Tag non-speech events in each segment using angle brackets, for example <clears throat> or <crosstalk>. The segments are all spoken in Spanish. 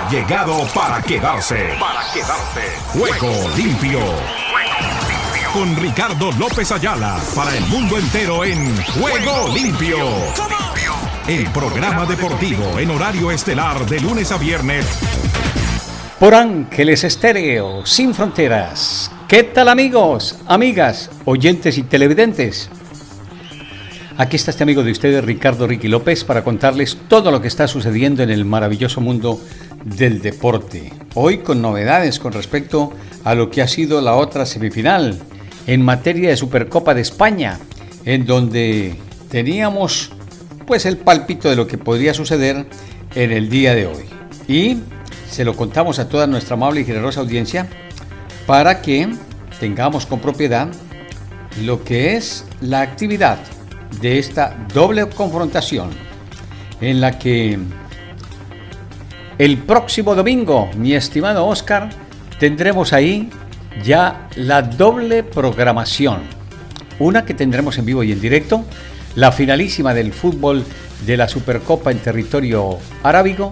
ha llegado para quedarse. Para quedarse. Juego limpio. Con Ricardo López Ayala para el mundo entero en Juego limpio. El programa deportivo en horario estelar de lunes a viernes. Por Ángeles Estéreo, sin fronteras. ¿Qué tal amigos, amigas, oyentes y televidentes? Aquí está este amigo de ustedes, Ricardo Ricky López, para contarles todo lo que está sucediendo en el maravilloso mundo del deporte. Hoy con novedades con respecto a lo que ha sido la otra semifinal en materia de Supercopa de España, en donde teníamos pues el palpito de lo que podría suceder en el día de hoy. Y se lo contamos a toda nuestra amable y generosa audiencia para que tengamos con propiedad lo que es la actividad de esta doble confrontación en la que el próximo domingo, mi estimado Oscar, tendremos ahí ya la doble programación. Una que tendremos en vivo y en directo, la finalísima del fútbol de la Supercopa en territorio arábigo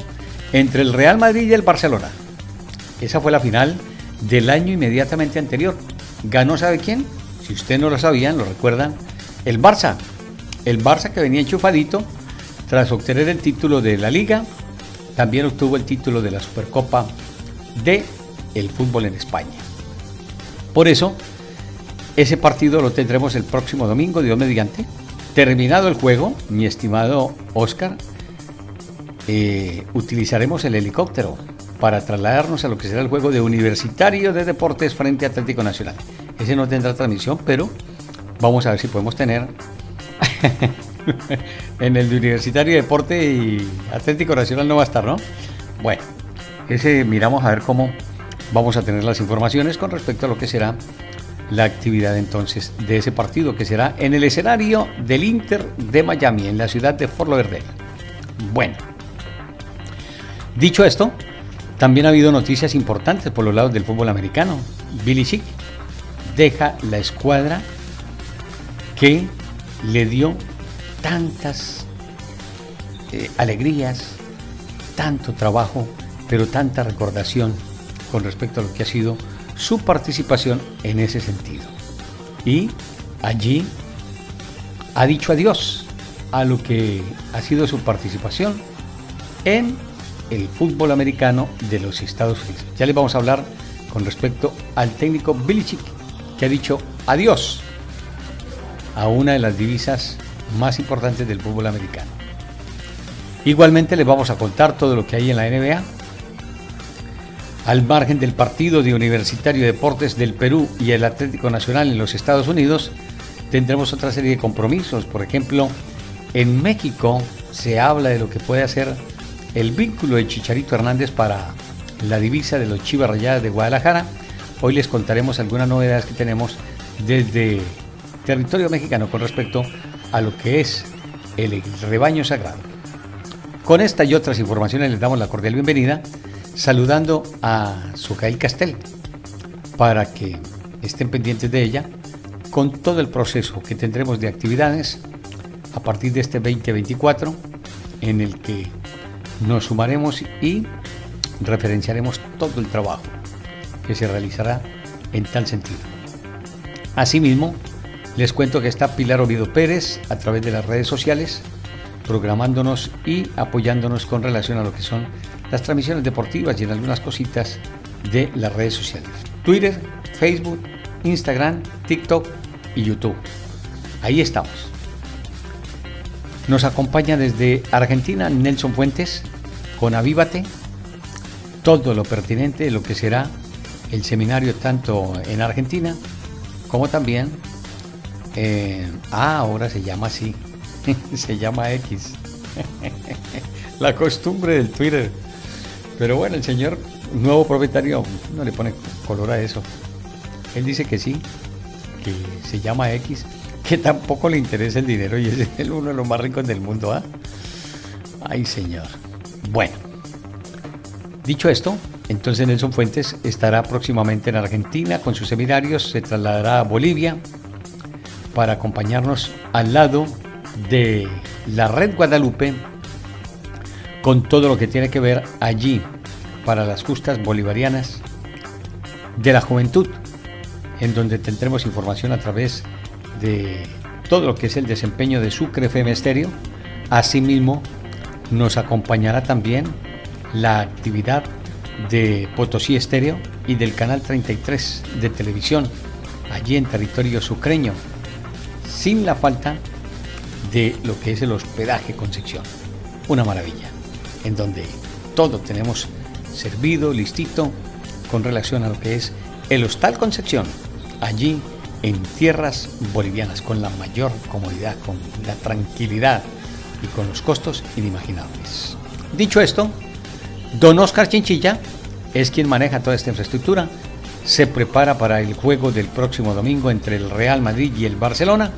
entre el Real Madrid y el Barcelona. Esa fue la final del año inmediatamente anterior. ¿Ganó sabe quién? Si usted no lo sabían, lo recuerdan, el Barça el Barça que venía enchufadito tras obtener el título de la Liga, también obtuvo el título de la Supercopa de el fútbol en España. Por eso, ese partido lo tendremos el próximo domingo, Dios mediante. Terminado el juego, mi estimado Oscar, eh, utilizaremos el helicóptero para trasladarnos a lo que será el juego de Universitario de Deportes frente a Atlético Nacional. Ese no tendrá transmisión, pero vamos a ver si podemos tener <laughs> en el de Universitario de Deporte y Atlético Nacional no va a estar, ¿no? Bueno, ese miramos a ver cómo vamos a tener las informaciones con respecto a lo que será la actividad entonces de ese partido que será en el escenario del Inter de Miami, en la ciudad de Fort Lauderdale. Bueno, dicho esto, también ha habido noticias importantes por los lados del fútbol americano. Billy Chick deja la escuadra que le dio tantas eh, alegrías, tanto trabajo, pero tanta recordación con respecto a lo que ha sido su participación en ese sentido. Y allí ha dicho adiós a lo que ha sido su participación en el fútbol americano de los Estados Unidos. Ya les vamos a hablar con respecto al técnico Billy Chick, que ha dicho adiós a una de las divisas más importantes del fútbol americano. Igualmente les vamos a contar todo lo que hay en la NBA. Al margen del partido de Universitario de Deportes del Perú y el Atlético Nacional en los Estados Unidos, tendremos otra serie de compromisos. Por ejemplo, en México se habla de lo que puede hacer el vínculo de Chicharito Hernández para la divisa de los Chivas Rayadas de Guadalajara. Hoy les contaremos algunas novedades que tenemos desde territorio mexicano con respecto a lo que es el rebaño sagrado. Con esta y otras informaciones les damos la cordial bienvenida, saludando a Sucail Castel, para que estén pendientes de ella con todo el proceso que tendremos de actividades a partir de este 2024, en el que nos sumaremos y referenciaremos todo el trabajo que se realizará en tal sentido. Asimismo, les cuento que está Pilar Oviedo Pérez a través de las redes sociales, programándonos y apoyándonos con relación a lo que son las transmisiones deportivas y en algunas cositas de las redes sociales. Twitter, Facebook, Instagram, TikTok y YouTube. Ahí estamos. Nos acompaña desde Argentina Nelson Fuentes con Avívate, todo lo pertinente de lo que será el seminario tanto en Argentina como también eh, ah, ahora se llama así. <laughs> se llama X. <laughs> la costumbre del Twitter. Pero bueno, el señor nuevo propietario no le pone color a eso. Él dice que sí, que se llama X, que tampoco le interesa el dinero y es el uno de los más ricos del mundo. ¿ah? Ay, señor. Bueno, dicho esto, entonces Nelson Fuentes estará próximamente en Argentina con sus seminarios, se trasladará a Bolivia, para acompañarnos al lado de la red Guadalupe con todo lo que tiene que ver allí para las justas bolivarianas de la juventud, en donde tendremos información a través de todo lo que es el desempeño de Sucre FM Estéreo. Asimismo, nos acompañará también la actividad de Potosí Estéreo y del canal 33 de televisión, allí en territorio sucreño, sin la falta de lo que es el hospedaje Concepción. Una maravilla, en donde todo tenemos servido, listito, con relación a lo que es el Hostal Concepción, allí en tierras bolivianas, con la mayor comodidad, con la tranquilidad y con los costos inimaginables. Dicho esto, don Oscar Chinchilla es quien maneja toda esta infraestructura, se prepara para el juego del próximo domingo entre el Real Madrid y el Barcelona.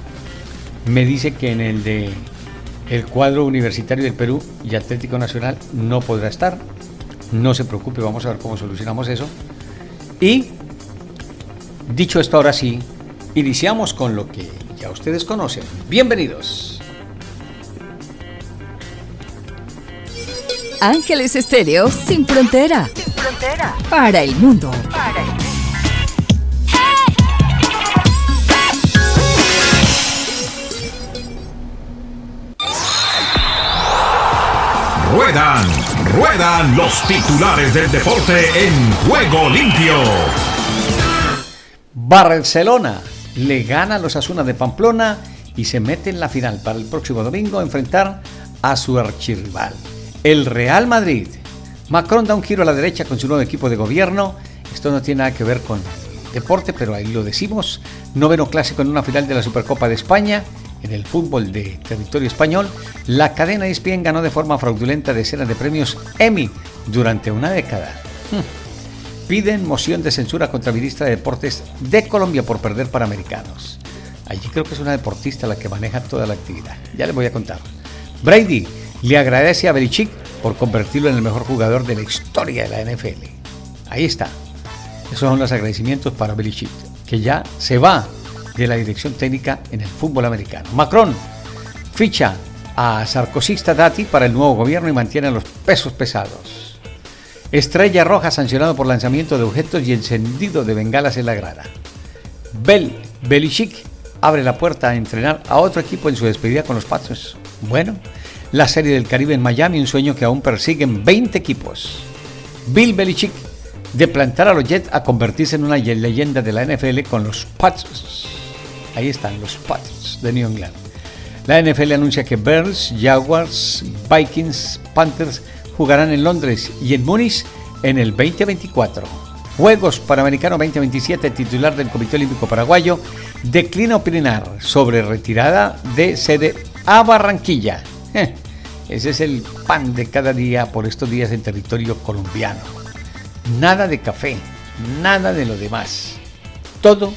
Me dice que en el de el cuadro universitario del Perú y Atlético Nacional no podrá estar. No se preocupe, vamos a ver cómo solucionamos eso. Y dicho esto, ahora sí, iniciamos con lo que ya ustedes conocen. Bienvenidos. Ángeles Estéreo sin frontera. Sin frontera. Para el mundo. Para el mundo. Ruedan, ruedan los titulares del deporte en juego limpio. Barcelona le gana a los Asuna de Pamplona y se mete en la final para el próximo domingo a enfrentar a su archirrival, el Real Madrid. Macron da un giro a la derecha con su nuevo equipo de gobierno. Esto no tiene nada que ver con deporte, pero ahí lo decimos. Noveno clásico en una final de la Supercopa de España en el fútbol de territorio español, la cadena ESPN ganó de forma fraudulenta decenas de premios Emmy durante una década. Hmm. Piden moción de censura contra ministra de Deportes de Colombia por perder para americanos. Allí creo que es una deportista la que maneja toda la actividad. Ya les voy a contar. Brady le agradece a Belichick por convertirlo en el mejor jugador de la historia de la NFL. Ahí está. Esos son los agradecimientos para Belichick, que ya se va de la dirección técnica en el fútbol americano. Macron ficha a Sarkozysta Dati para el nuevo gobierno y mantiene los pesos pesados. Estrella Roja sancionado por lanzamiento de objetos y encendido de bengalas en la grada. Bel Belichick abre la puerta a entrenar a otro equipo en su despedida con los Patriots. Bueno, la Serie del Caribe en Miami, un sueño que aún persiguen 20 equipos. Bill Belichick de plantar a los Jets a convertirse en una leyenda de la NFL con los Patriots. Ahí están los Patriots de New England. La NFL anuncia que Bears, Jaguars, Vikings, Panthers jugarán en Londres y en Múnich en el 2024. Juegos Panamericanos 2027, titular del Comité Olímpico Paraguayo, declina opinar sobre retirada de sede a Barranquilla. Ese es el pan de cada día por estos días en territorio colombiano. Nada de café, nada de lo demás. Todo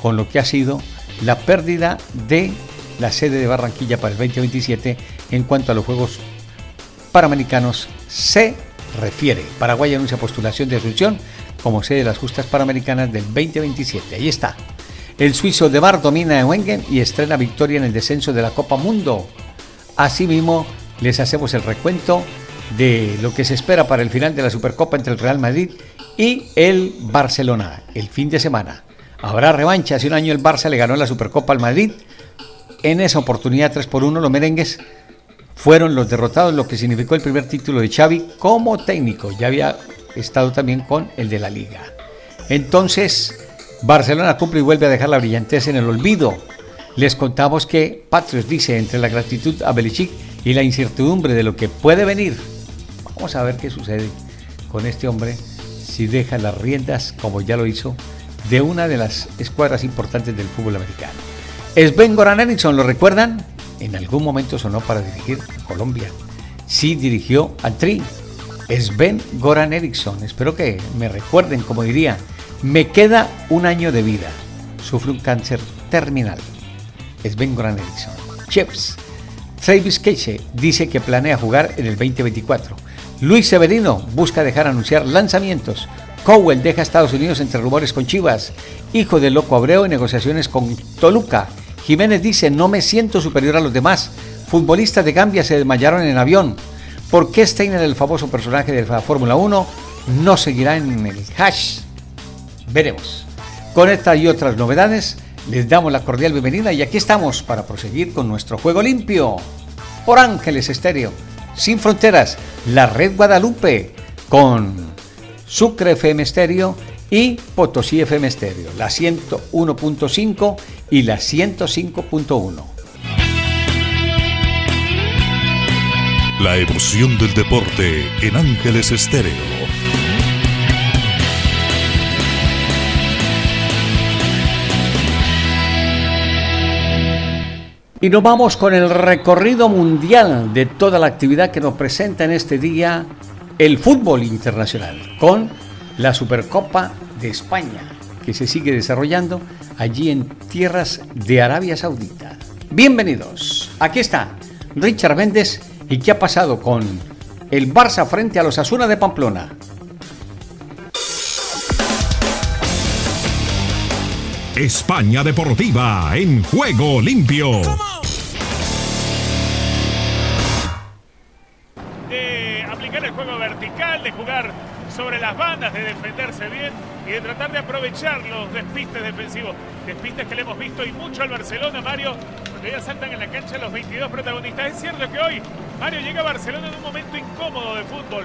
con lo que ha sido la pérdida de la sede de Barranquilla para el 2027 en cuanto a los Juegos Panamericanos se refiere. Paraguay anuncia postulación de Asunción como sede de las justas panamericanas del 2027. Ahí está. El suizo de Bar domina en Wengen y estrena victoria en el descenso de la Copa Mundo. Asimismo, les hacemos el recuento de lo que se espera para el final de la Supercopa entre el Real Madrid y el Barcelona el fin de semana. Habrá revancha. Hace un año el Barça le ganó la Supercopa al Madrid. En esa oportunidad 3 por 1 los merengues fueron los derrotados, lo que significó el primer título de Xavi como técnico. Ya había estado también con el de la Liga. Entonces, Barcelona cumple y vuelve a dejar la brillantez en el olvido. Les contamos que Patrios dice entre la gratitud a Belichick y la incertidumbre de lo que puede venir. Vamos a ver qué sucede con este hombre si deja las riendas como ya lo hizo de una de las escuadras importantes del fútbol americano. Sven Goran Eriksson, ¿lo recuerdan? En algún momento sonó para dirigir Colombia. Sí dirigió al Tri. Sven Goran Eriksson. Espero que me recuerden, como diría, me queda un año de vida. Sufre un cáncer terminal. Sven Goran Eriksson. Chips. Travis Casey dice que planea jugar en el 2024. Luis Severino busca dejar anunciar lanzamientos. Cowell deja Estados Unidos entre rumores con Chivas. Hijo del loco Abreu en negociaciones con Toluca. Jiménez dice, no me siento superior a los demás. Futbolistas de Gambia se desmayaron en avión. ¿Por qué Steiner, el famoso personaje de la Fórmula 1, no seguirá en el hash. Veremos. Con estas y otras novedades, les damos la cordial bienvenida y aquí estamos para proseguir con nuestro juego limpio. Por Ángeles Estéreo, sin fronteras, la red Guadalupe, con Sucre FM Estéreo y Potosí FM Estéreo, la 101.5 y la 105.1. La emoción del deporte en Ángeles Estéreo. Y nos vamos con el recorrido mundial de toda la actividad que nos presenta en este día el fútbol internacional, con la Supercopa de España, que se sigue desarrollando allí en tierras de Arabia Saudita. Bienvenidos, aquí está Richard Méndez y qué ha pasado con el Barça frente a los Asuna de Pamplona. España Deportiva en juego limpio. De jugar sobre las bandas, de defenderse bien y de tratar de aprovechar los despistes defensivos. Despistes que le hemos visto y mucho al Barcelona, Mario, cuando ya saltan en la cancha los 22 protagonistas. Es cierto que hoy Mario llega a Barcelona en un momento incómodo de fútbol,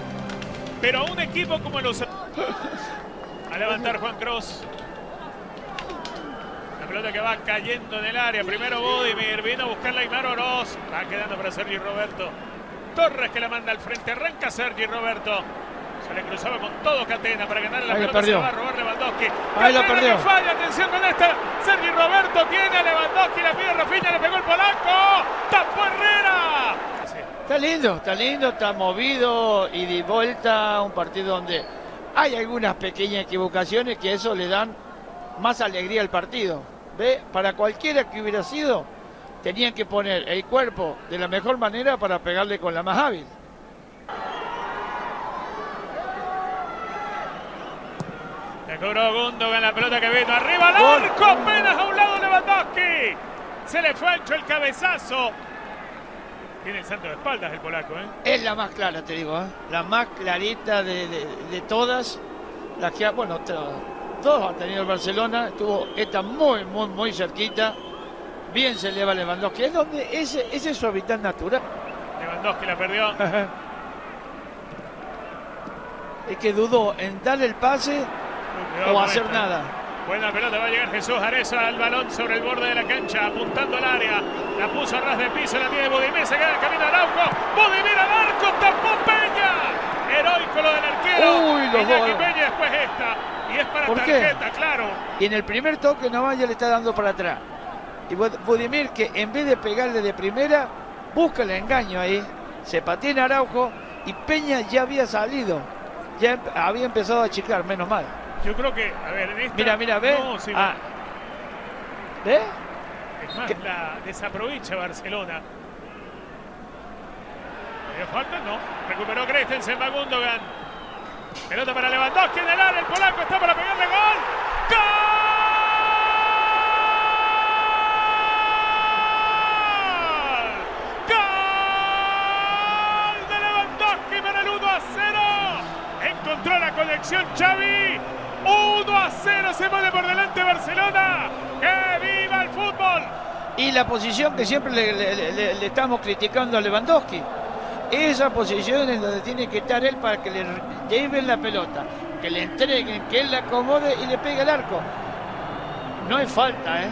pero a un equipo como los... A levantar Juan Cross. La pelota que va cayendo en el área. Primero Bodimir, vino a buscarla Aymar Oroz. Va quedando para Sergi Roberto. Torres que la manda al frente. Arranca Sergi Roberto. Se le cruzaba con todo Catena para ganar la Ahí lo pelota. Se perdió. la va a robar Lewandowski. Ahí lo perdió. que falla. Atención con esta. Sergi Roberto tiene a Lewandowski. La pide Rafinha. Le pegó el polaco. Tapó Herrera. Sí. Está lindo, está lindo, está movido y de vuelta un partido donde hay algunas pequeñas equivocaciones que eso le dan más alegría al partido. ¿Ve? Para cualquiera que hubiera sido, tenían que poner el cuerpo de la mejor manera para pegarle con la más hábil. Cobró Gundogan la pelota que vino arriba al arco. Apenas a un lado Lewandowski. Se le fue ancho el cabezazo. Tiene el santo de espaldas el polaco, ¿eh? Es la más clara, te digo, ¿eh? la más clarita de, de- de todas. Las que, ha- bueno, otra- dos ha tenido el Barcelona, estuvo esta muy, muy, muy cerquita. Bien se eleva Lewandowski. Es donde ese, ese es su hábitat natural. Lewandowski la perdió. <laughs> Es que dudó en dar el pase Cuidado o hacer esta. nada. Buena pelota, va a llegar Jesús Areza al balón sobre el borde de la cancha, apuntando al área. La puso a ras de piso, la tiene Budimir, se queda camino Araujo. Budimir al arco, tapó Peña. Heroico lo del arquero. Uy, los dos. Peña después esta. Y es para tarjeta, claro. Y en el primer toque nomás ya le está dando para atrás. Y Bud- Budimir que en vez de pegarle de primera, busca el engaño ahí. Se patina Araujo y Peña ya había salido. Ya había empezado a achicar, menos mal. Yo creo que, a ver, en esta... Mira, mira, ve. No, sí, Ah. ¿Ve? Es más, ¿Qué? la desaprovecha Barcelona. ¿Había falta? No. Recuperó Christensen, va Gundogan. Pelota para Lewandowski en el área. El polaco está para pegarle gol. ¡Gol! ¡Gol de Lewandowski para el 1 a 0! Encontró la conexión Xavi. 1 a 0 se pone por delante Barcelona. ¡Que viva el fútbol! Y la posición que siempre le, le- le- le estamos criticando a Lewandowski. Esa posición es donde tiene que estar él para que le lleven la pelota, que le entreguen, que él la acomode y le pegue el arco. No es falta, ¿eh?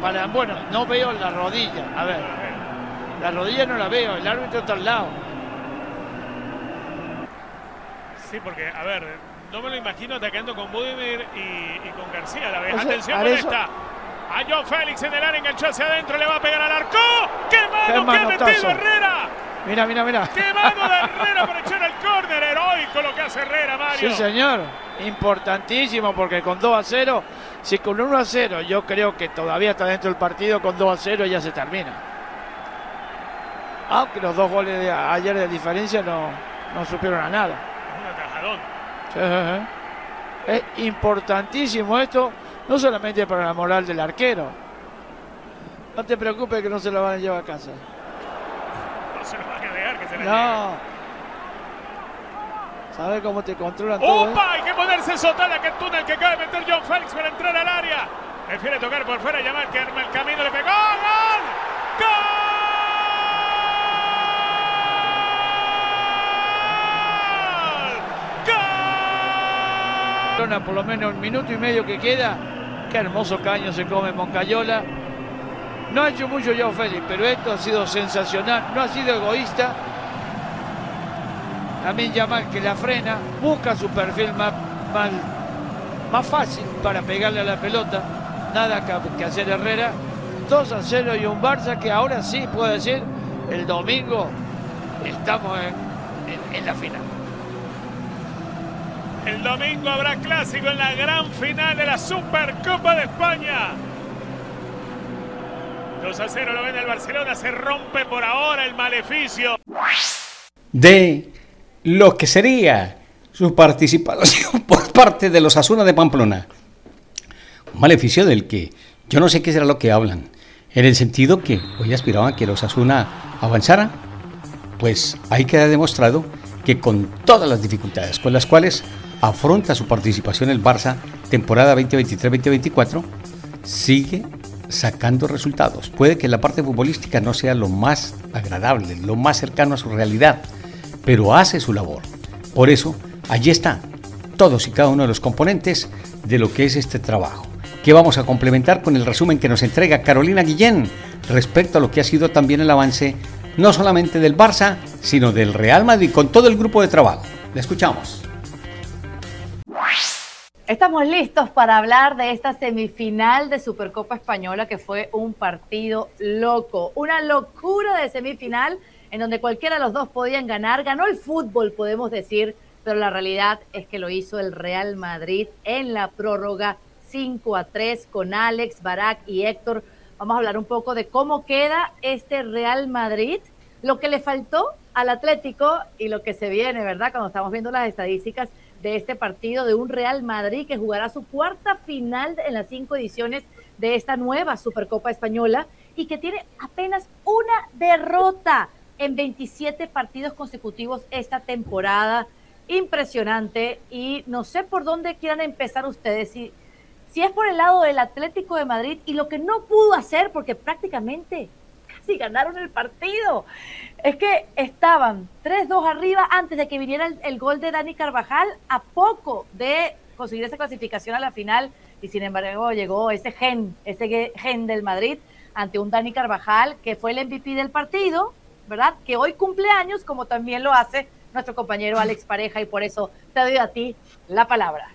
Para, bueno, no veo la rodilla. A ver, la rodilla no la veo, el árbitro está al lado. Sí, porque, a ver, no me lo imagino atacando con Budimir y, y con García a la vez. O sea, Atención con eso- esta. A John Félix en el área, enganchó hacia adentro, le va a pegar al arco. ¡Qué mano ¡Qué que ha metido Herrera! Mira, mira, mira. ¡Qué mano de Herrera para echar al córner! Heroico lo que hace Herrera, Mario. Sí, señor. Importantísimo porque con 2 a 0, si con 1 a 0 yo creo que todavía está dentro del partido, con 2 a 0 ya se termina. Aunque los dos goles de ayer de diferencia no, no supieron a nada. Un atajadón. Sí. Es importantísimo esto, no solamente para la moral del arquero. No te preocupes que no se lo van a llevar a casa. No se lo van a dejar que se la No. ¿Sabes cómo te controlan todo? ¡Opa! Hay que ponerse Sotala, que túnel que acaba de meter John Félix para entrar al área. Prefiere tocar por fuera, llamar que arma el camino, le pegó. ¡Gol! Por lo menos un minuto y medio que queda. Qué hermoso caño se come Moncayola. No ha hecho mucho John Félix, pero esto ha sido sensacional. No ha sido egoísta también Yamal que la frena, busca su perfil más, más, fácil para pegarle a la pelota. Nada que, hacer Herrera. 2 a 0 y un Barça que ahora sí puedo decir, el domingo estamos en, la final. El domingo habrá clásico en la gran final de la Supercopa de España. 2 a 0 lo ven el Barcelona, se rompe por ahora el maleficio. De lo que sería su participación <laughs> por parte de los Asuna de Pamplona. Un maleficio del que yo no sé qué será lo que hablan, en el sentido que hoy aspiraban que los Asuna avanzara, pues ahí queda demostrado que con todas las dificultades con las cuales afronta su participación el Barça temporada 2023-2024, sigue sacando resultados. Puede que la parte futbolística no sea lo más agradable, lo más cercano a su realidad, pero hace su labor. Por eso, allí están todos y cada uno de los componentes de lo que es este trabajo, que vamos a complementar con el resumen que nos entrega Carolina Guillén respecto a lo que ha sido también el avance no solamente del Barça, sino del Real Madrid con todo el grupo de trabajo. Le escuchamos. Estamos listos para hablar de esta semifinal de Supercopa Española que fue un partido loco, una locura de semifinal en donde cualquiera de los dos podían ganar. Ganó el fútbol, podemos decir, pero la realidad es que lo hizo el Real Madrid en la prórroga 5 a 3 con Alex, Barak y Héctor. Vamos a hablar un poco de cómo queda este Real Madrid, lo que le faltó al Atlético y lo que se viene, ¿verdad? Cuando estamos viendo las estadísticas de este partido de un Real Madrid que jugará su cuarta final en las cinco ediciones de esta nueva Supercopa Española y que tiene apenas una derrota en 27 partidos consecutivos esta temporada. Impresionante. Y no sé por dónde quieran empezar ustedes. Si, si es por el lado del Atlético de Madrid y lo que no pudo hacer, porque prácticamente casi ganaron el partido. Es que estaban 3-2 arriba antes de que viniera el, el, gol de Dani Carvajal, a poco de conseguir esa clasificación a la final, y sin embargo llegó ese gen, ese gen del Madrid ante un Dani Carvajal que fue el MVP del partido, ¿verdad? Que hoy cumple años, como también lo hace nuestro compañero Alex Pareja, y por eso te doy a ti la palabra.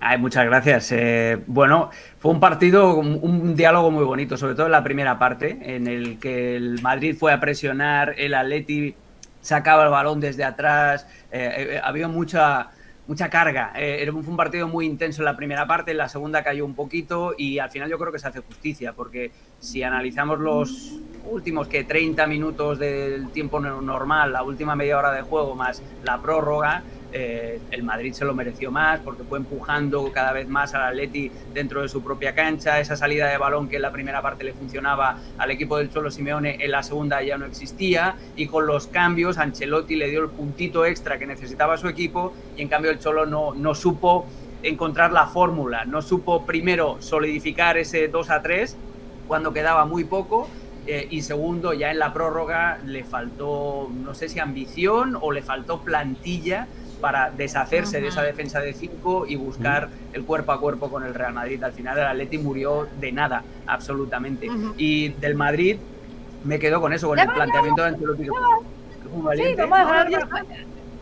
Ay, muchas gracias. Eh, bueno, fue un partido, un, diálogo muy bonito, sobre todo en la primera parte, en el que el Madrid fue a presionar, el Atleti sacaba el balón desde atrás, eh, eh, había mucha, mucha carga. fue un partido muy intenso en la primera parte, en la segunda cayó un poquito y al final yo creo que se hace justicia, porque si analizamos los últimos que 30 minutos del tiempo normal, la última media hora de juego más la prórroga, eh, el Madrid se lo mereció más porque fue empujando cada vez más al Atleti dentro de su propia cancha, esa salida de balón que en la primera parte le funcionaba al equipo del Cholo Simeone, en la segunda ya no existía. Y con los cambios Ancelotti le dio el puntito extra que necesitaba su equipo y en cambio el Cholo no, no supo encontrar la fórmula, no supo primero solidificar ese 2 a 3 cuando quedaba muy poco eh, y segundo, ya en la prórroga le faltó, no sé si ambición o le faltó plantilla para deshacerse de esa defensa de 5 y buscar el cuerpo a cuerpo con el Real Madrid. Al final el Atleti murió de nada, absolutamente. Y del Madrid me quedo con eso, con el planteamiento de Ancelotti. Sí, vamos a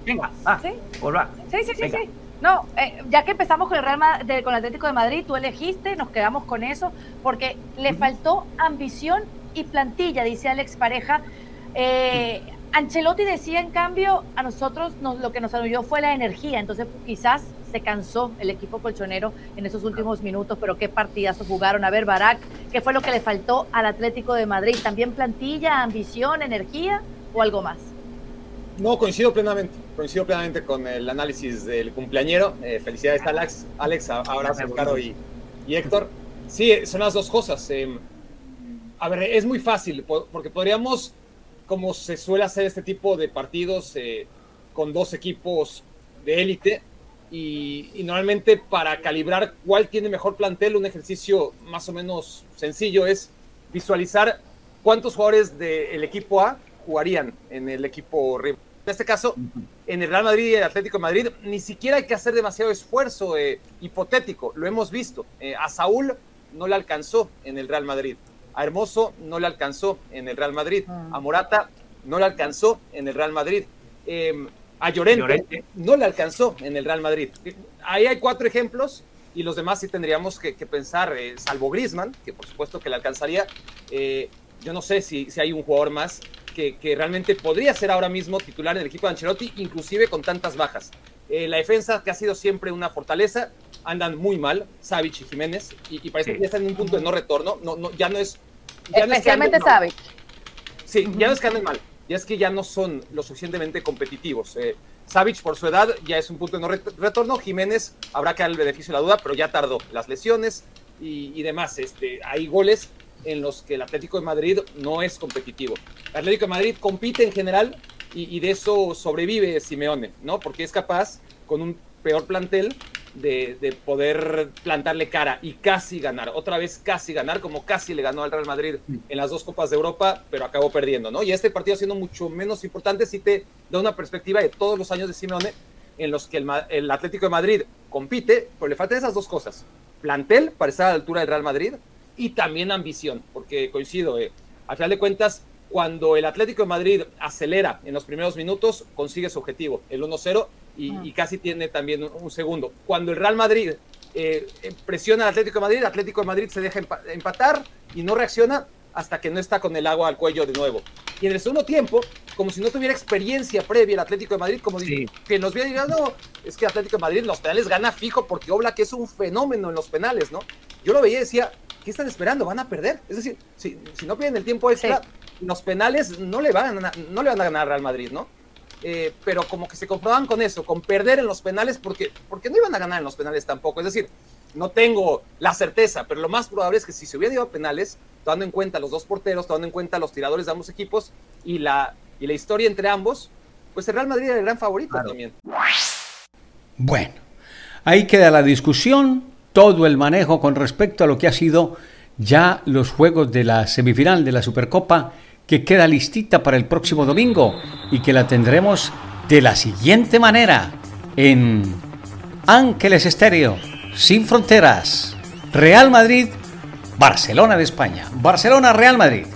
Venga, va, ¿Sí? pues va. Sí, sí, sí, sí. No, eh, ya que empezamos con el Real Madrid, con el Atlético de Madrid, tú elegiste, nos quedamos con eso, porque le faltó ambición y plantilla, dice Alex Pareja. Eh, Ancelotti decía, en cambio, a nosotros lo que nos anuyó fue la energía, entonces quizás se cansó el equipo colchonero en esos últimos minutos, pero qué partidazo jugaron. A ver, Barak, ¿qué fue lo que le faltó al Atlético de Madrid? ¿También plantilla, ambición, energía o algo más? No, coincido plenamente, coincido plenamente con el análisis del cumpleañero. Eh, felicidades, Alex, Alex, abrazo, Caro y, y, Héctor. Sí, son las dos cosas. Em, a ver, es muy fácil, porque podríamos, como se suele hacer este tipo de partidos, eh, con dos equipos élite. Y, y, normalmente para calibrar cuál tiene mejor plantel, un ejercicio más o menos sencillo es visualizar cuántos jugadores del equipo A jugarían en el equipo rival. En este caso, en el Real Madrid y el Atlético de Madrid, ni siquiera hay que hacer demasiado esfuerzo eh, hipotético, lo hemos visto. Eh, a Saúl no le alcanzó en el Real Madrid, a Hermoso no le alcanzó en el Real Madrid, ah. a Morata no le alcanzó en el Real Madrid, em, a Llorente, no le alcanzó en el Real Madrid. Ahí hay cuatro ejemplos y los demás sí tendríamos que, pensar, eh, salvo Grisman, que por supuesto que le alcanzaría. yo no sé si, si hay un jugador más que, realmente podría ser ahora mismo titular en el equipo de Ancelotti, inclusive con tantas bajas. Eh, la defensa, que ha sido siempre una fortaleza, andan muy mal, Savic y Jiménez, y, parece que ya están en un punto de no retorno. No, no, ya no es. Especialmente Savic. Sí, ya no es que anden mal, ya es que ya no son lo suficientemente competitivos. Eh, por su edad, ya es un punto de no retorno. Jiménez habrá que dar el beneficio de la duda, pero ya tardó. Las lesiones y, y demás. Este, hay goles en los que el Atlético de Madrid no es competitivo. El Atlético de Madrid compite en general y, de eso sobrevive Simeone, ¿no? Porque es capaz, con un peor plantel, de, poder plantarle cara y casi ganar. Otra vez casi ganar, como casi le ganó al Real Madrid en las dos Copas de Europa, pero acabó perdiendo, ¿no? Y este partido siendo mucho menos importante si te da una perspectiva de todos los años de Simeone en los que el, Atlético de Madrid compite, pero le faltan esas dos cosas. Plantel para estar a la altura del Real Madrid y también ambición, porque coincido, eh, al final de cuentas, cuando el Atlético de Madrid acelera en los primeros minutos, consigue su objetivo, el 1-0, y, casi tiene también un, segundo. Cuando el Real Madrid eh, presiona al Atlético de Madrid, el Atlético de Madrid se deja empatar y no reacciona hasta que no está con el agua al cuello de nuevo. Y en el segundo tiempo, como si no tuviera experiencia previa el Atlético de Madrid, como que nos viene llegando, es que el Atlético de Madrid en los penales gana fijo porque que es un fenómeno en los penales, ¿no? Yo lo veía y decía, ¿qué están esperando? Van a perder. Es decir, si, no piden el tiempo extra, los penales no le, van a, no le van a ganar al Real Madrid, ¿no? Eh, pero como que se comprobaban con eso, con perder en los penales, porque, porque no iban a ganar en los penales tampoco. Es decir, no tengo la certeza, pero lo más probable es que si se hubieran ido a penales, tomando en cuenta los dos porteros, tomando en cuenta los tiradores de ambos equipos y la, y la historia entre ambos, pues el Real Madrid era el gran favorito también. Bueno, ahí queda la discusión todo el manejo con respecto a lo que ha sido ya los juegos de la semifinal de la Supercopa que queda listita para el próximo domingo y que la tendremos de la siguiente manera en Ángeles Estéreo, sin fronteras, Real Madrid, Barcelona de España, Barcelona, Real Madrid.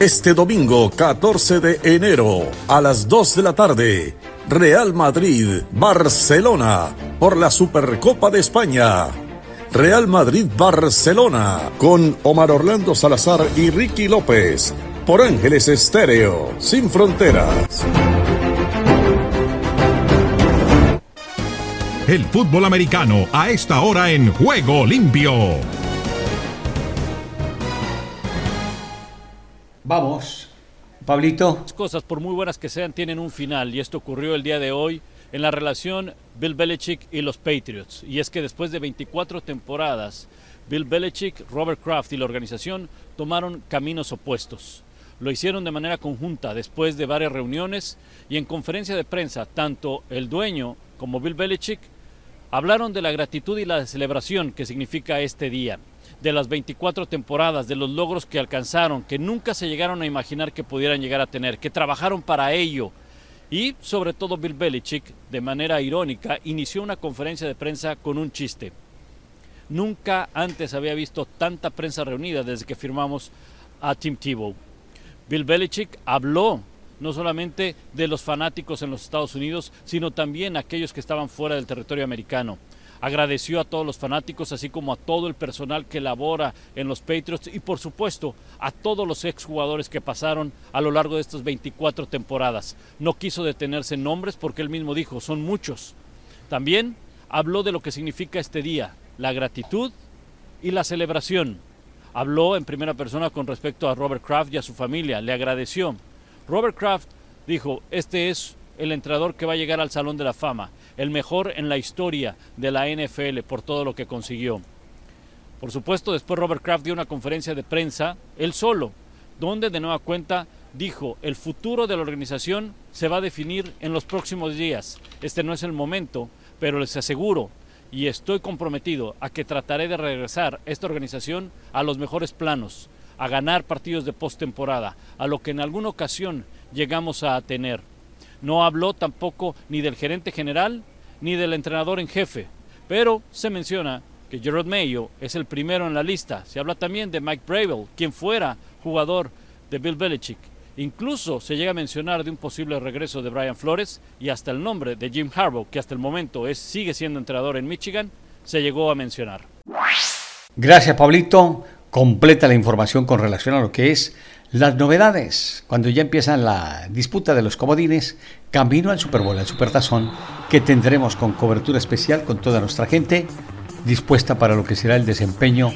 Este domingo 14 de enero a las 2 de la tarde Real Madrid, Barcelona, por la Supercopa de España. Real Madrid, Barcelona, con Omar Orlando Salazar y Ricky López, por Ángeles Estéreo, sin fronteras. El fútbol americano a esta hora en Juego Limpio. Vamos Pablito. Las cosas, por muy buenas que sean, tienen un final y esto ocurrió el día de hoy en la relación Bill Belichick y los Patriots. Y es que después de 24 temporadas, Bill Belichick, Robert Kraft y la organización tomaron caminos opuestos. Lo hicieron de manera conjunta después de varias reuniones y en conferencia de prensa, tanto el dueño como Bill Belichick hablaron de la gratitud y la celebración que significa este día de las 24 temporadas, de los logros que alcanzaron, que nunca se llegaron a imaginar que pudieran llegar a tener, que trabajaron para ello. Y sobre todo Bill Belichick, de manera irónica, inició una conferencia de prensa con un chiste. Nunca antes había visto tanta prensa reunida desde que firmamos a Tim Tebow. Bill Belichick habló no solamente de los fanáticos en los Estados Unidos, sino también aquellos que estaban fuera del territorio americano agradeció a todos los fanáticos, así como a todo el personal que labora en los Patriots y por supuesto a todos los exjugadores que pasaron a lo largo de estas 24 temporadas. No quiso detenerse en nombres porque él mismo dijo, son muchos. También habló de lo que significa este día, la gratitud y la celebración. Habló en primera persona con respecto a Robert Kraft y a su familia, le agradeció. Robert Kraft dijo, este es el entrenador que va a llegar al Salón de la Fama el mejor en la historia de la NFL por todo lo que consiguió. Por supuesto, después Robert Kraft dio una conferencia de prensa, él solo, donde de nueva cuenta dijo, el futuro de la organización se va a definir en los próximos días. Este no es el momento, pero les aseguro y estoy comprometido a que trataré de regresar esta organización a los mejores planos, a ganar partidos de postemporada, a lo que en alguna ocasión llegamos a tener. No habló tampoco ni del gerente general ni del entrenador en jefe, pero se menciona que Gerard Mayo es el primero en la lista. Se habla también de Mike Bravel, quien fuera jugador de Bill Belichick. Incluso se llega a mencionar de un posible regreso de Brian Flores y hasta el nombre de Jim Harbaugh, que hasta el momento es, sigue siendo entrenador en Michigan, se llegó a mencionar. Gracias, Pablito. Completa la información con relación a lo que es las novedades. Cuando ya empieza la disputa de los comodines, camino al Super Bowl, al Supertazón, que tendremos con cobertura especial con toda nuestra gente dispuesta para lo que será el desempeño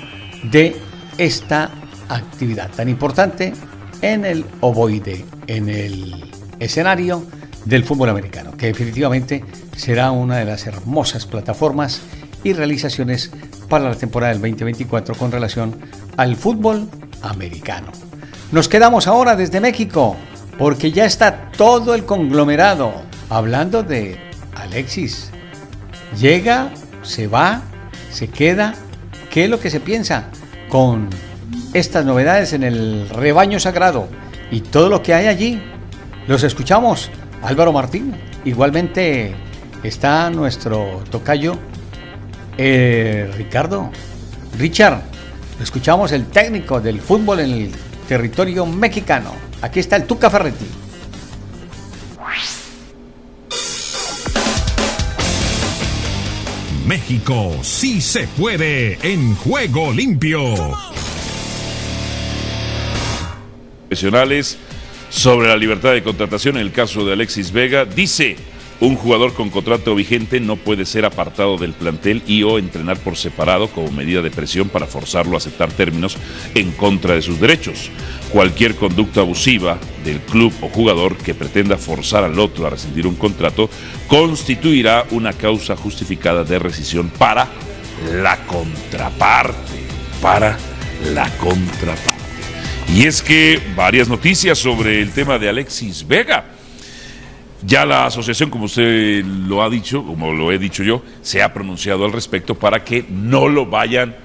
de esta actividad tan importante en el ovoide, en el escenario del fútbol americano, que definitivamente será una de las hermosas plataformas y realizaciones para la temporada del 2024 con relación al fútbol americano. Nos quedamos ahora desde México, porque ya está todo el conglomerado hablando de Alexis. Llega, se va, se queda. ¿Qué es lo que se piensa con estas novedades en el rebaño sagrado y todo lo que hay allí. Los escuchamos, Álvaro Martín. Igualmente está nuestro tocayo eh, Ricardo. Richard, escuchamos el técnico del fútbol en el territorio mexicano. Aquí está el Tuca Ferretti. México sí se puede en juego limpio profesionales sobre la libertad de contratación en el caso de Alexis Vega. Dice, un jugador con contrato vigente no puede ser apartado del plantel y o entrenar por separado como medida de presión para forzarlo a aceptar términos en contra de sus derechos. Cualquier conducta abusiva del club o jugador que pretenda forzar al otro a rescindir un contrato constituirá una causa justificada de rescisión para la contraparte. Para la contraparte. Y es que varias noticias sobre el tema de Alexis Vega. Ya la asociación, como usted lo ha dicho, como lo he dicho yo, se ha pronunciado al respecto para que no lo vayan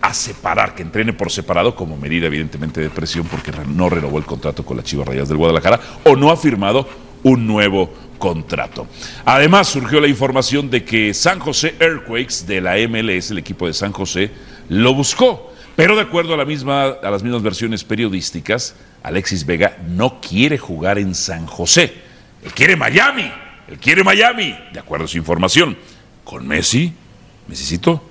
a separar, que entrene por separado como medida evidentemente de presión porque no renovó el contrato con las Chivas Rayas del Guadalajara o no ha firmado un nuevo contrato. Además surgió la información de que San José Earthquakes de la MLS, el equipo de San José, lo buscó pero de acuerdo a, la misma, a las mismas versiones periodísticas, Alexis Vega no quiere jugar en San José. Él quiere Miami. Él quiere Miami, de acuerdo a su información. Con Messi, necesito,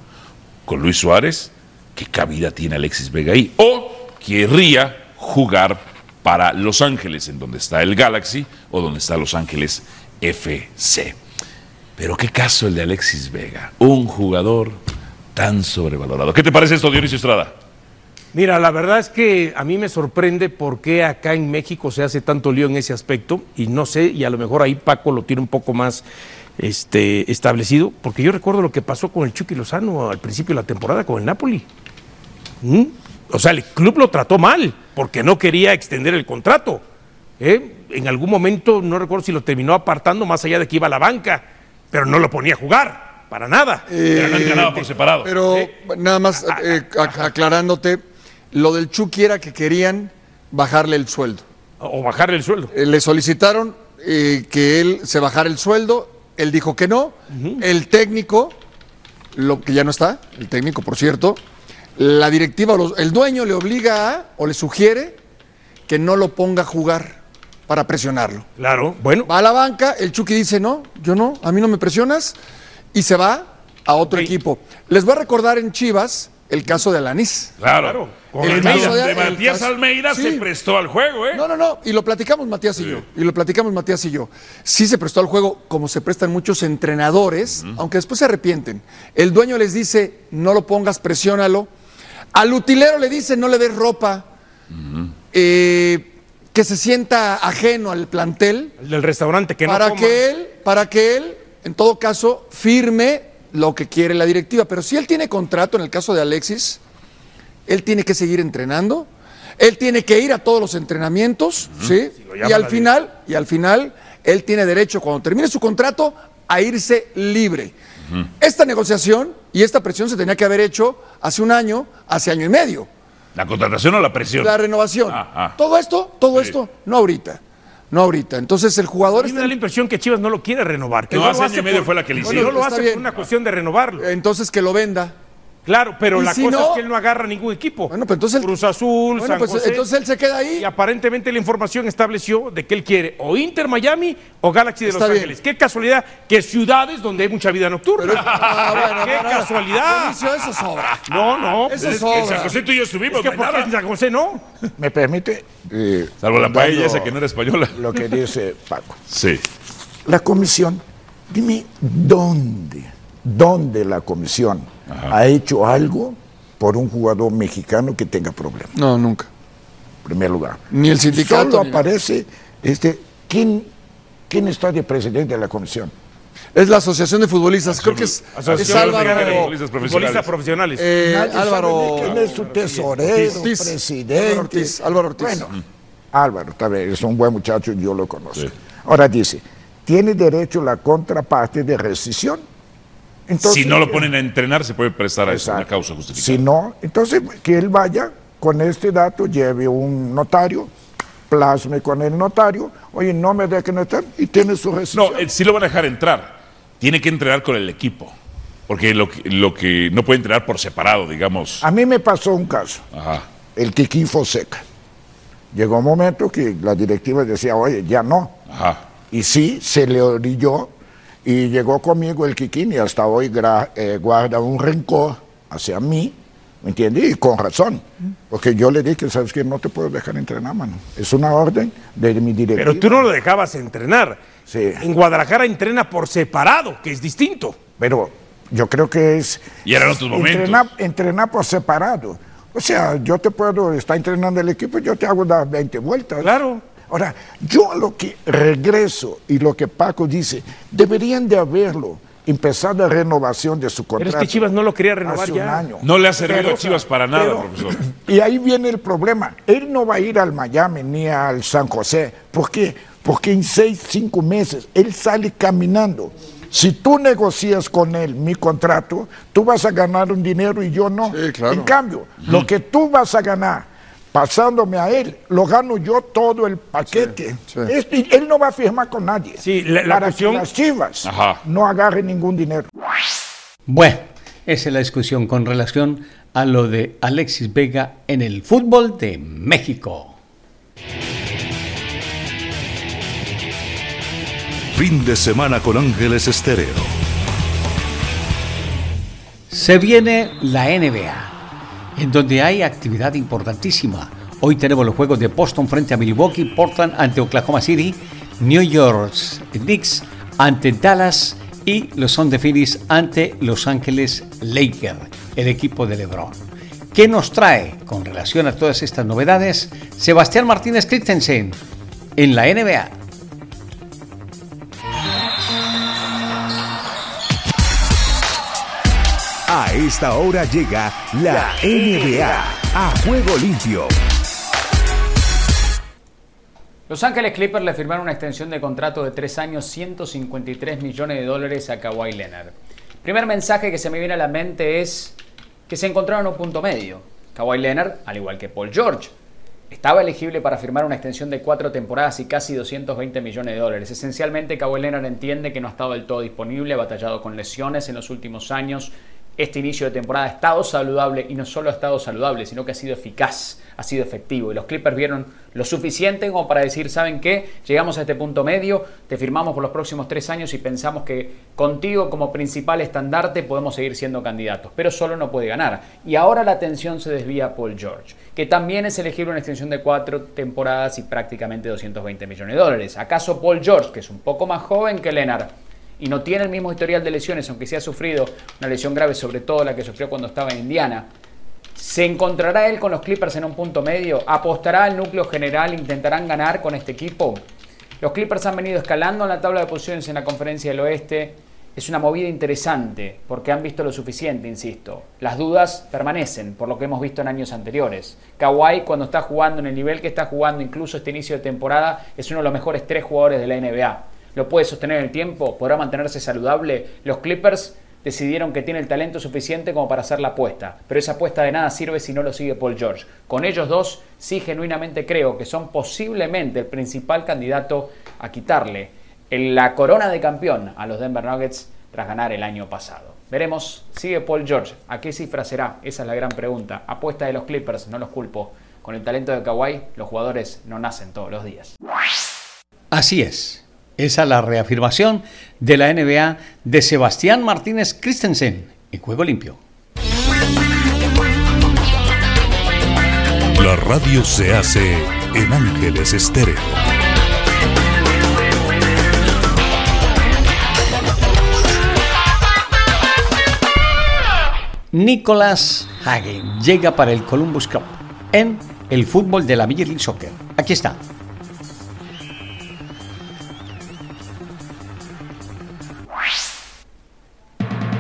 con Luis Suárez, ¿qué cabida tiene Alexis Vega ahí? O querría jugar para Los Ángeles, en donde está el Galaxy o donde está Los Ángeles FC. Pero qué caso el de Alexis Vega, un jugador tan sobrevalorado. ¿Qué te parece esto, Dionisio Estrada? Mira, la verdad es que a mí me sorprende por qué acá en México se hace tanto lío en ese aspecto y no sé, y a lo mejor ahí Paco lo tiene un poco más este, establecido, porque yo recuerdo lo que pasó con el Chucky Lozano al principio de la temporada con el Napoli. ¿Mm? O sea, el club lo trató mal porque no quería extender el contrato. ¿eh? En algún momento, no recuerdo si lo terminó apartando más allá de que iba a la banca, pero no lo ponía a jugar para nada. pero no entrenaba por separado. Pero nada más eh, aclarándote, lo del Chucky era que querían bajarle el sueldo. O bajarle el sueldo. Eh, le solicitaron eh, que él se bajara el sueldo, él dijo que no. El técnico, lo que ya no está, el técnico, por cierto, la directiva, el dueño le obliga a, o le sugiere que no lo ponga a jugar para presionarlo. Claro, bueno. Va a la banca, el Chucky dice, no, yo no, a mí no me presionas y se va a otro equipo. Les voy a recordar en Chivas el caso de Alanis. Claro. el caso de, Matías Almeida se prestó al juego, ¿eh? No, no, no. Y lo platicamos Matías y yo. Y lo platicamos Matías y yo. Sí se prestó al juego, como se prestan muchos entrenadores, aunque después se arrepienten. El dueño les dice, no lo pongas, presiónalo. Al utilero le dice, no le des ropa. Eh, que se sienta ajeno al plantel. El del restaurante que para no que él, para que él en todo caso, firme lo que quiere la directiva. Pero si él tiene contrato, en el caso de Alexis, él tiene que seguir entrenando. Él tiene que ir a todos los entrenamientos, ¿sí? lo y al final, y al final, él tiene derecho, cuando termine su contrato, a irse libre. Esta negociación y esta presión se tenía que haber hecho hace un año, hace año y medio. ¿La contratación o la presión? La renovación. Ah, ah. Todo esto, todo Sí. esto, no ahorita. No ahorita. Entonces el A jugador mí me está da la impresión que Chivas no lo quiere renovar. Que No, no, hace lo año hace y medio por- fue la que le hicieron. no lo Está hace bien. por una cuestión de renovarlo. entonces que lo venda. Claro, pero la si cosa no- es que él no agarra ningún equipo. Bueno, pues entonces- Cruz Azul, Bueno, San pues José. entonces él se queda ahí. Y aparentemente la información estableció de que él quiere o Inter Miami o Galaxy de Está Los bien. Ángeles. Qué casualidad que ciudades donde hay mucha vida nocturna. Ah, <laughs> bueno, Qué casualidad. Dionisio, eso sobra. No, no. Eso pues es- sobra. En San José tú y yo estuvimos, Es que porque en San José no. ¿Me permite? eh, Salvo la paella esa que no era española. Lo que dice Paco. Sí. La comisión, dime dónde, dónde la comisión ha hecho algo por un jugador mexicano que tenga problemas. No, nunca. En primer lugar. Ni el sindicato. Solo ni- aparece este, ¿quién, quién está de presidente de la comisión? Es la Asociación de Futbolistas. Creo que es, es Asociación Álvaro. De Futbolistas profesionales. Futbolistas profesionales. eh, Álvaro. quién es su tesorero, Ortiz. presidente. Álvaro Ortiz, Álvaro Ortiz. Bueno, Álvaro, está bien, es un buen muchacho, yo lo conozco. Ahora dice, tiene derecho la contraparte de rescisión. Entonces, si no lo ponen a entrenar, se puede prestar a eso, una causa justificada. Si no, entonces que él vaya con este dato, lleve un notario, plasme con el notario, oye, no me dejen entrar y tiene su rescisión. No, eh, sí lo van a dejar entrar. Tiene que entrenar con el equipo. Porque lo que, lo que no puede entrenar por separado, digamos. A mí me pasó un caso, Ajá. el Kiki Fonseca. Llegó un momento que la directiva decía, oye, ya no. Ajá. Y sí, se le orilló y llegó conmigo el Kikín y hasta hoy eh, guarda un rencor hacia mí, ¿me entiendes? Y con razón, porque yo le dije, ¿sabes qué? No te puedo dejar entrenar, mano. Es una orden de mi directiva. Pero tú no lo dejabas entrenar. Sí. En Guadalajara entrena por separado, que es distinto. Pero yo creo que es... Y eran otros momentos. Entrenar, entrenar por separado. O sea, yo te puedo estar entrenando el equipo, yo te hago dar 20 vueltas. Claro. Ahora, yo a lo que regreso y lo que Paco dice, deberían de haberlo empezado la renovación de su Pero contrato. es que Chivas no lo quería renovar hace un ya. año. No le ha servido Pero- a Chivas para nada, pero- profesor. <clears throat> Y ahí viene el problema. Él no va a ir al Miami ni al San José. ¿Por qué? Porque en seis, cinco meses él sale caminando. Si tú negocias con él mi contrato, tú vas a ganar un dinero y yo no. Sí, claro. En cambio, lo que tú vas a ganar pasándome a él, lo gano yo todo el paquete. sí. Y él no va a firmar con nadie. Sí, la- la para cuestión- que las chivas Ajá. no agarren ningún dinero. Bueno, esa es la discusión con relación a lo de Alexis Vega en el fútbol de México. Fin de semana con Ángeles Estéreo. Se viene la NBA, en donde hay actividad importantísima. Hoy tenemos los juegos de Boston frente a Milwaukee, Portland ante Oklahoma City, New York Knicks ante Dallas y los de Phillies ante Los Ángeles Lakers, el equipo de LeBron. ¿Qué nos trae con relación a todas estas novedades Sebastián Martínez Christensen en la NBA? Esta hora llega la NBA a juego limpio. Los Ángeles Clippers le firmaron una extensión de contrato de tres años, 153 millones de dólares a Kawhi Leonard. Primer mensaje que se me viene a la mente es que se encontraron un punto medio. Kawhi Leonard, al igual que Paul George, estaba elegible para firmar una extensión de cuatro temporadas y casi 220 millones de dólares. Esencialmente, Kawhi Leonard entiende que no ha estado del todo disponible, ha batallado con lesiones en los últimos años. Este inicio de temporada ha estado saludable y no solo ha estado saludable, sino que ha sido eficaz, ha sido efectivo. Y los Clippers vieron lo suficiente como para decir, ¿saben qué? Llegamos a este punto medio, te firmamos por los próximos tres años y pensamos que contigo como principal estandarte podemos seguir siendo candidatos, pero solo no puede ganar. Y ahora la atención se desvía a Paul George, que también es elegible una extensión de cuatro temporadas y prácticamente 220 millones de dólares. ¿Acaso Paul George, que es un poco más joven que Leonard, y no tiene el mismo historial de lesiones, aunque sí ha sufrido una lesión grave, sobre todo la que sufrió cuando estaba en Indiana. ¿Se encontrará él con los Clippers en un punto medio? ¿Apostará al núcleo general? ¿Intentarán ganar con este equipo? Los Clippers han venido escalando en la tabla de posiciones en la conferencia del oeste es una movida interesante porque han visto lo suficiente, insisto. Las dudas permanecen por lo que hemos visto en años anteriores. Kawhi cuando está jugando en el nivel que está jugando, incluso este inicio de temporada, es uno de los mejores tres jugadores de la NBA. ¿Lo puede sostener en el tiempo? ¿Podrá mantenerse saludable? Los Clippers decidieron que tiene el talento suficiente como para hacer la apuesta, pero esa apuesta de nada sirve si no lo sigue Paul George. Con ellos dos sí genuinamente creo que son posiblemente el principal candidato a quitarle la corona de campeón a los Denver Nuggets tras ganar el año pasado. Veremos, sigue Paul George, ¿a qué cifra será? Esa es la gran pregunta. Apuesta de los Clippers, no los culpo. Con el talento de Kawhi, los jugadores no nacen todos los días. Así es. Esa es la reafirmación de la NBA de Sebastián Martínez Christensen en Juego Limpio. La radio se hace en Ángeles Estéreo. Nicolás Hagen llega para el Columbus Cup en el fútbol de la Major League Soccer. Aquí está.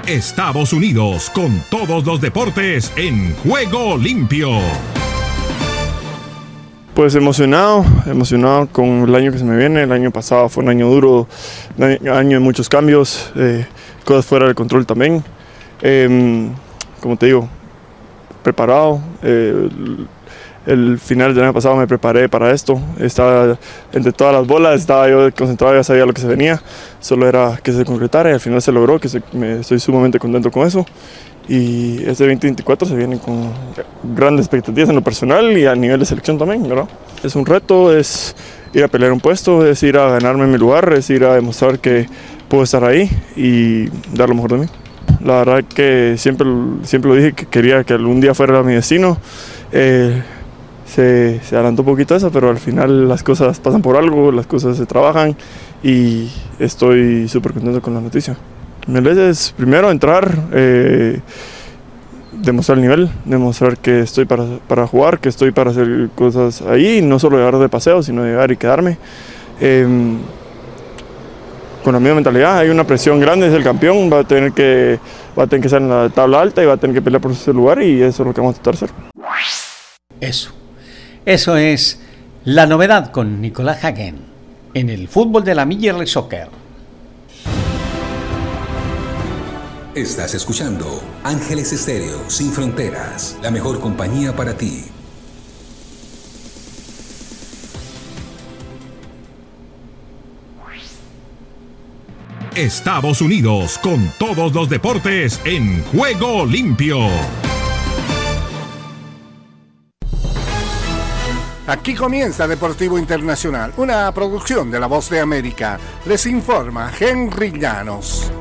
Estados Unidos con todos los deportes en juego limpio. Pues emocionado, emocionado con el año que se me viene. El año pasado fue un año duro, un año de muchos cambios, eh, cosas fuera de control también. Em, como te digo, preparado. Eh, el final del año pasado me preparé para esto. Estaba entre todas las bolas, estaba yo concentrado, ya sabía lo que se venía. Solo era que se concretara y al final se logró, que me, estoy sumamente contento con eso. Y este 2024 se viene con grandes expectativas en lo personal y a nivel de selección también, ¿verdad? Es un reto, es ir a pelear un puesto, es ir a ganarme mi lugar, es ir a demostrar que puedo estar ahí y dar lo mejor de mí. La verdad que siempre, siempre lo dije que quería que algún día fuera mi destino. Eh, se, se, adelantó un poquito eso, pero al final las cosas pasan por algo, las cosas se trabajan y estoy súper contento con la noticia. Mi es primero entrar, eh, demostrar el nivel, demostrar que estoy para, para, jugar, que estoy para hacer cosas ahí, no solo llegar de paseo, sino llegar y quedarme. Eh, con la misma mentalidad, hay una presión grande, es el campeón, va a tener que, va a tener que estar en la tabla alta y va a tener que pelear por ese lugar y eso es lo que vamos a tratar de hacer. Eso. Eso es la novedad con Nicolás Hagen en el fútbol de la Major League Soccer. Estás escuchando Ángeles Estéreo Sin Fronteras, la mejor compañía para ti. Estados Unidos con todos los deportes en juego limpio. Aquí comienza Deportivo Internacional, una producción de La Voz de América. Les informa Henry Llanos.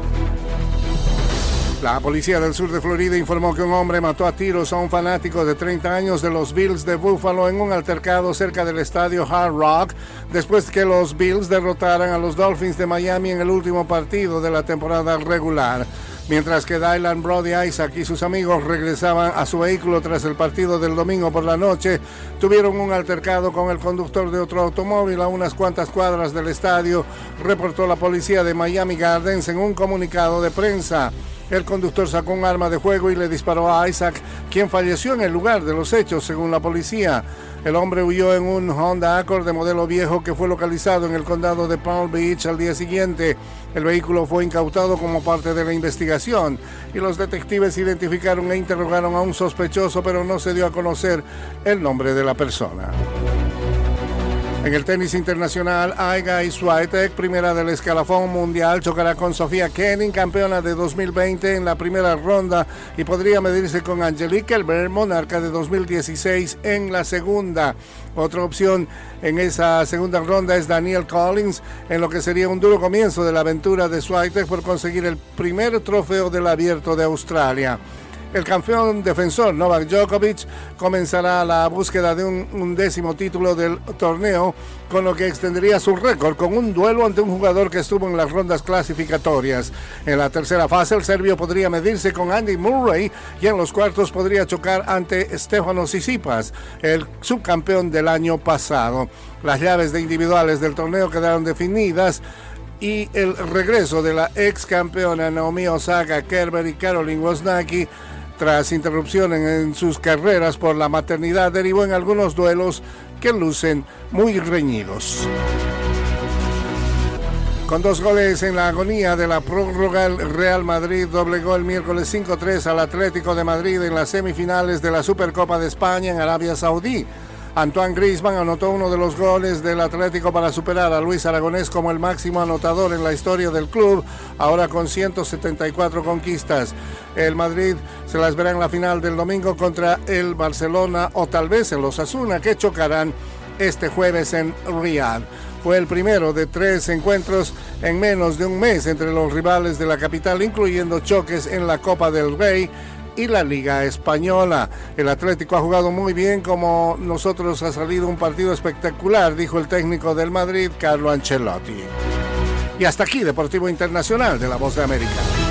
La policía del sur de Florida informó que un hombre mató a tiros a un fanático de 30 años de los Bills de Buffalo en un altercado cerca del estadio Hard Rock después que los Bills derrotaran a los Dolphins de Miami en el último partido de la temporada regular. Mientras que Dylan Brody Isaac y sus amigos regresaban a su vehículo tras el partido del domingo por la noche, tuvieron un altercado con el conductor de otro automóvil a unas cuantas cuadras del estadio, reportó la policía de Miami Gardens en un comunicado de prensa. El conductor sacó un arma de fuego y le disparó a Isaac, quien falleció en el lugar de los hechos, según la policía. El hombre huyó en un Honda Accord de modelo viejo que fue localizado en el condado de Palm Beach al día siguiente. El vehículo fue incautado como parte de la investigación y los detectives identificaron e interrogaron a un sospechoso, pero no se dio a conocer el nombre de la persona. En el tenis internacional, Aiga Swiatek, primera del escalafón mundial, chocará con Sofía Kenin, campeona de 2020 en la primera ronda y podría medirse con Angelique Elber, monarca de 2016 en la segunda. Otra opción en esa segunda ronda es Daniel Collins, en lo que sería un duro comienzo de la aventura de Swiatek por conseguir el primer trofeo del Abierto de Australia. El campeón defensor Novak Djokovic comenzará la búsqueda de un décimo título del torneo, con lo que extendería su récord con un duelo ante un jugador que estuvo en las rondas clasificatorias. En la tercera fase, el serbio podría medirse con Andy Murray y en los cuartos podría chocar ante Stefano Tsitsipas, el subcampeón del año pasado. Las llaves de individuales del torneo quedaron definidas y el regreso de la ex campeona Naomi Osaka, Kerber y Caroline Wozniacki tras interrupción en sus carreras por la maternidad derivó en algunos duelos que lucen muy reñidos. Con dos goles en la agonía de la prórroga, el Real Madrid doblegó el miércoles 5-3 al Atlético de Madrid en las semifinales de la Supercopa de España en Arabia Saudí. Antoine Griezmann anotó uno de los goles del Atlético para superar a Luis Aragonés como el máximo anotador en la historia del club, ahora con 174 conquistas. El Madrid se las verá en la final del domingo contra el Barcelona o tal vez en los Asuna que chocarán este jueves en Riyadh. Fue el primero de tres encuentros en menos de un mes entre los rivales de la capital, incluyendo choques en la Copa del Rey y la Liga Española. El Atlético ha jugado muy bien, como nosotros ha salido un partido espectacular, dijo el técnico del Madrid, Carlo Ancelotti. Y hasta aquí, Deportivo Internacional de la Voz de América.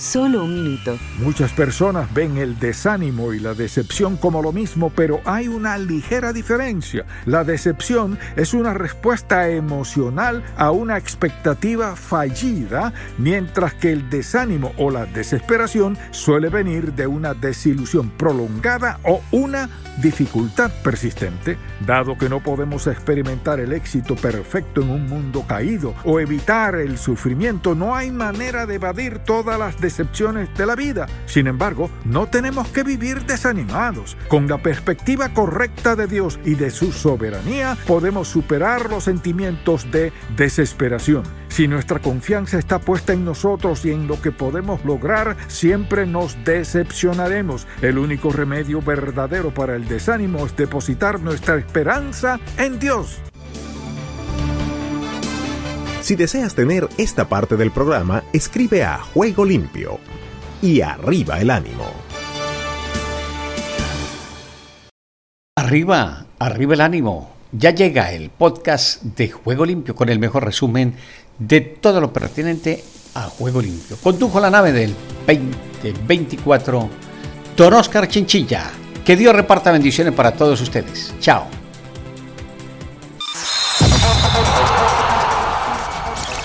Solo un minuto. Muchas personas ven el desánimo y la decepción como lo mismo, pero hay una ligera diferencia. La decepción es una respuesta emocional a una expectativa fallida, mientras que el desánimo o la desesperación suele venir de una desilusión prolongada o una dificultad persistente. Dado que no podemos experimentar el éxito perfecto en un mundo caído o evitar el sufrimiento, no hay manera de evadir todas las decepciones de la vida. Sin embargo, no tenemos que vivir desanimados. Con la perspectiva correcta de Dios y de su soberanía, podemos superar los sentimientos de desesperación. Si nuestra confianza está puesta en nosotros y en lo que podemos lograr, siempre nos decepcionaremos. El único remedio verdadero para el desánimo es depositar nuestra esperanza en Dios. Si deseas tener esta parte del programa, escribe a Juego Limpio y arriba el ánimo. Arriba, arriba el ánimo. Ya llega el podcast de Juego Limpio con el mejor resumen de todo lo pertinente a Juego Limpio. Condujo la nave del 2024 Don Oscar Chinchilla. Que Dios reparta bendiciones para todos ustedes. Chao.